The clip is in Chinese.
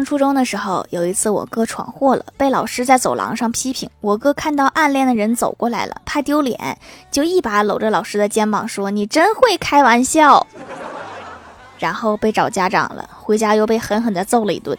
上初中的时候，有一次我哥闯祸了，被老师在走廊上批评。我哥看到暗恋的人走过来了，怕丢脸，就一把搂着老师的肩膀说：“你真会开玩笑。”然后被找家长了，回家又被狠狠地揍了一顿。